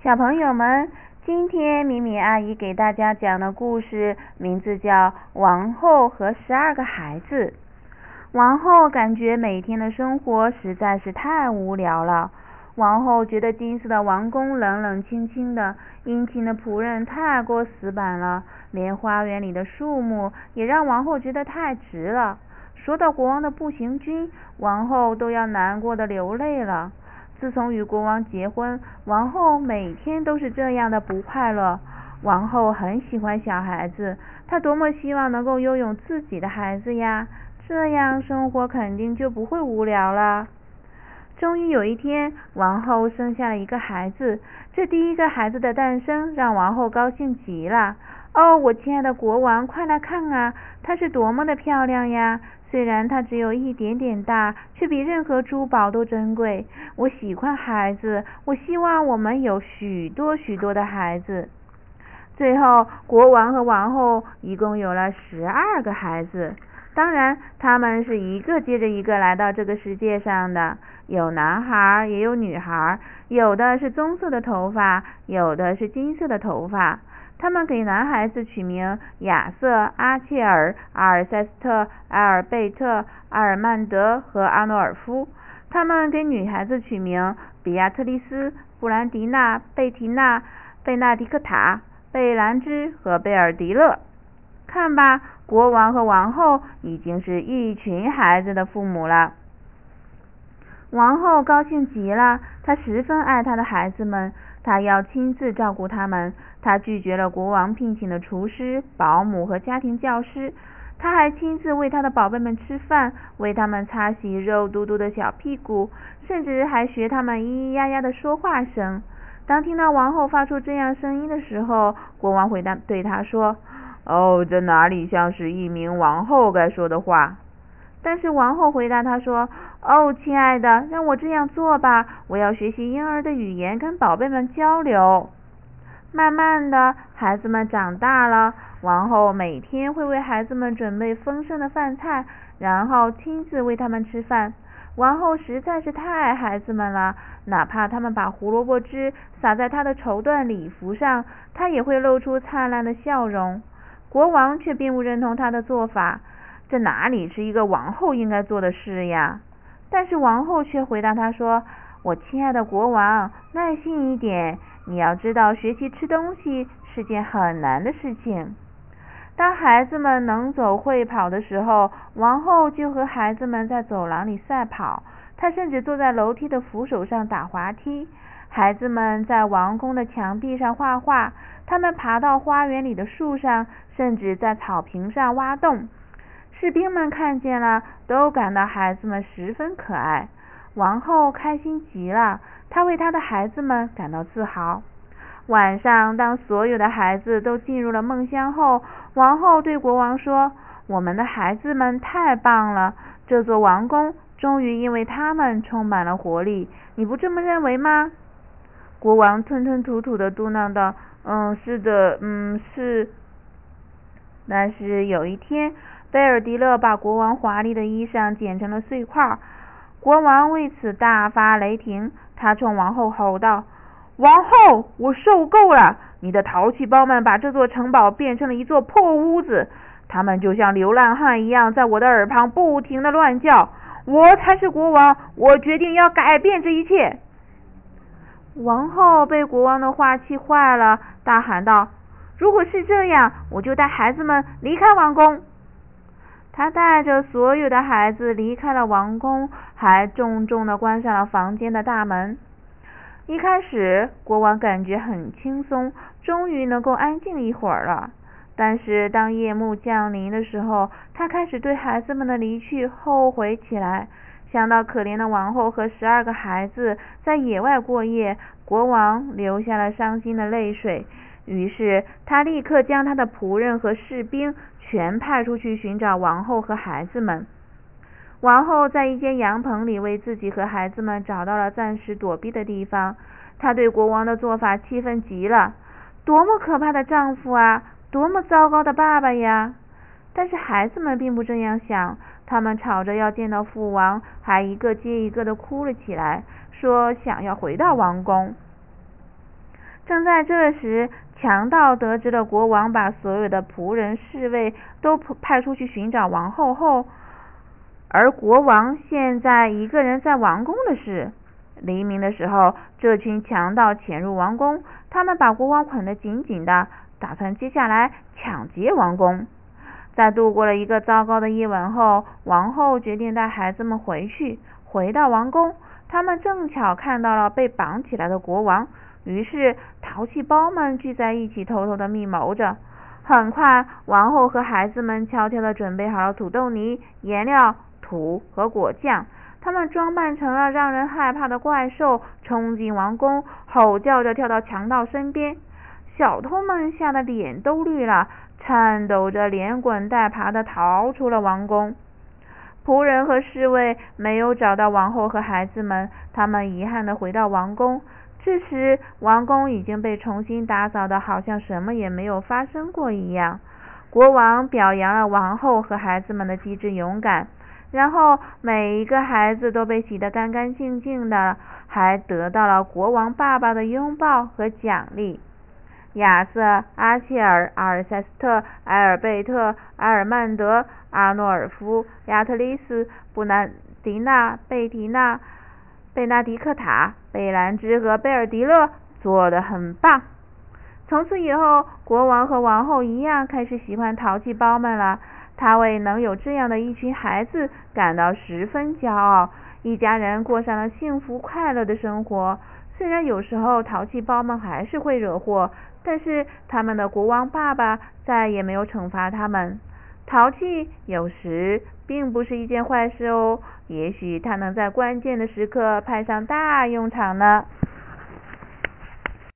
小朋友们，今天米米阿姨给大家讲的故事名字叫《王后和十二个孩子》。王后感觉每天的生活实在是太无聊了。王后觉得金色的王宫冷冷清清的，殷勤的仆人太过死板了，连花园里的树木也让王后觉得太直了。说到国王的步行军，王后都要难过的流泪了。自从与国王结婚，王后每天都是这样的不快乐。王后很喜欢小孩子，她多么希望能够拥有自己的孩子呀！这样生活肯定就不会无聊了。终于有一天，王后生下了一个孩子。这第一个孩子的诞生让王后高兴极了。哦，我亲爱的国王，快来看啊，她是多么的漂亮呀！虽然它只有一点点大，却比任何珠宝都珍贵。我喜欢孩子，我希望我们有许多许多的孩子。最后，国王和王后一共有了十二个孩子。当然，他们是一个接着一个来到这个世界上的，有男孩也有女孩，有的是棕色的头发，有的是金色的头发。他们给男孩子取名亚瑟、阿切尔、阿尔塞斯特、埃尔贝特、阿尔曼德和阿诺尔夫。他们给女孩子取名比亚特丽斯、布兰迪娜、贝提娜、贝纳迪克塔、贝兰芝和贝尔迪勒。看吧，国王和王后已经是一群孩子的父母了。王后高兴极了，她十分爱她的孩子们。她要亲自照顾他们，她拒绝了国王聘请的厨师、保姆和家庭教师。她还亲自为她的宝贝们吃饭，为他们擦洗肉嘟嘟的小屁股，甚至还学他们咿咿呀呀的说话声。当听到王后发出这样声音的时候，国王回答对她说：“哦，这哪里像是一名王后该说的话？”但是王后回答他说：“哦，亲爱的，让我这样做吧，我要学习婴儿的语言，跟宝贝们交流。”慢慢的，孩子们长大了，王后每天会为孩子们准备丰盛的饭菜，然后亲自喂他们吃饭。王后实在是太爱孩子们了，哪怕他们把胡萝卜汁洒在她的绸缎礼服上，她也会露出灿烂的笑容。国王却并不认同她的做法。这哪里是一个王后应该做的事呀？但是王后却回答他说：“我亲爱的国王，耐心一点，你要知道，学习吃东西是件很难的事情。”当孩子们能走会跑的时候，王后就和孩子们在走廊里赛跑。她甚至坐在楼梯的扶手上打滑梯。孩子们在王宫的墙壁上画画，他们爬到花园里的树上，甚至在草坪上挖洞。士兵们看见了，都感到孩子们十分可爱。王后开心极了，她为她的孩子们感到自豪。晚上，当所有的孩子都进入了梦乡后，王后对国王说：“我们的孩子们太棒了，这座王宫终于因为他们充满了活力。你不这么认为吗？”国王吞吞吐吐的嘟囔道：“嗯，是的，嗯，是。”但是有一天。贝尔迪勒把国王华丽的衣裳剪成了碎块，国王为此大发雷霆。他冲王后吼道：“王后，我受够了！你的淘气包们把这座城堡变成了一座破屋子，他们就像流浪汉一样，在我的耳旁不停的乱叫。我才是国王，我决定要改变这一切。”王后被国王的话气坏了，大喊道：“如果是这样，我就带孩子们离开王宫。”他带着所有的孩子离开了王宫，还重重的关上了房间的大门。一开始，国王感觉很轻松，终于能够安静一会儿了。但是，当夜幕降临的时候，他开始对孩子们的离去后悔起来。想到可怜的王后和十二个孩子在野外过夜，国王流下了伤心的泪水。于是，他立刻将他的仆人和士兵。全派出去寻找王后和孩子们。王后在一间羊棚里为自己和孩子们找到了暂时躲避的地方。她对国王的做法气愤极了，多么可怕的丈夫啊！多么糟糕的爸爸呀！但是孩子们并不这样想，他们吵着要见到父王，还一个接一个的哭了起来，说想要回到王宫。正在这时，强盗得知了国王把所有的仆人侍卫都派出去寻找王后后，而国王现在一个人在王宫的事。黎明的时候，这群强盗潜入王宫，他们把国王捆得紧紧的，打算接下来抢劫王宫。在度过了一个糟糕的夜晚后，王后决定带孩子们回去。回到王宫，他们正巧看到了被绑起来的国王，于是淘气包们聚在一起，偷偷的密谋着。很快，王后和孩子们悄悄地准备好了土豆泥、颜料、土和果酱。他们装扮成了让人害怕的怪兽，冲进王宫，吼叫着跳到强盗身边。小偷们吓得脸都绿了，颤抖着连滚带爬地逃出了王宫。仆人和侍卫没有找到王后和孩子们，他们遗憾地回到王宫。这时，王宫已经被重新打扫的好像什么也没有发生过一样。国王表扬了王后和孩子们的机智勇敢。然后每一个孩子都被洗得干干净净的，还得到了国王爸爸的拥抱和奖励。亚瑟、阿切尔、阿尔塞斯特、埃尔贝特、埃尔曼德、阿诺尔夫、亚特里斯、布兰迪娜、贝迪娜、贝纳迪克塔、贝兰芝和贝尔迪勒做得很棒。从此以后，国王和王后一样开始喜欢淘气包们了。他为能有这样的一群孩子感到十分骄傲，一家人过上了幸福快乐的生活。虽然有时候淘气包们还是会惹祸，但是他们的国王爸爸再也没有惩罚他们。淘气有时并不是一件坏事哦，也许它能在关键的时刻派上大用场呢。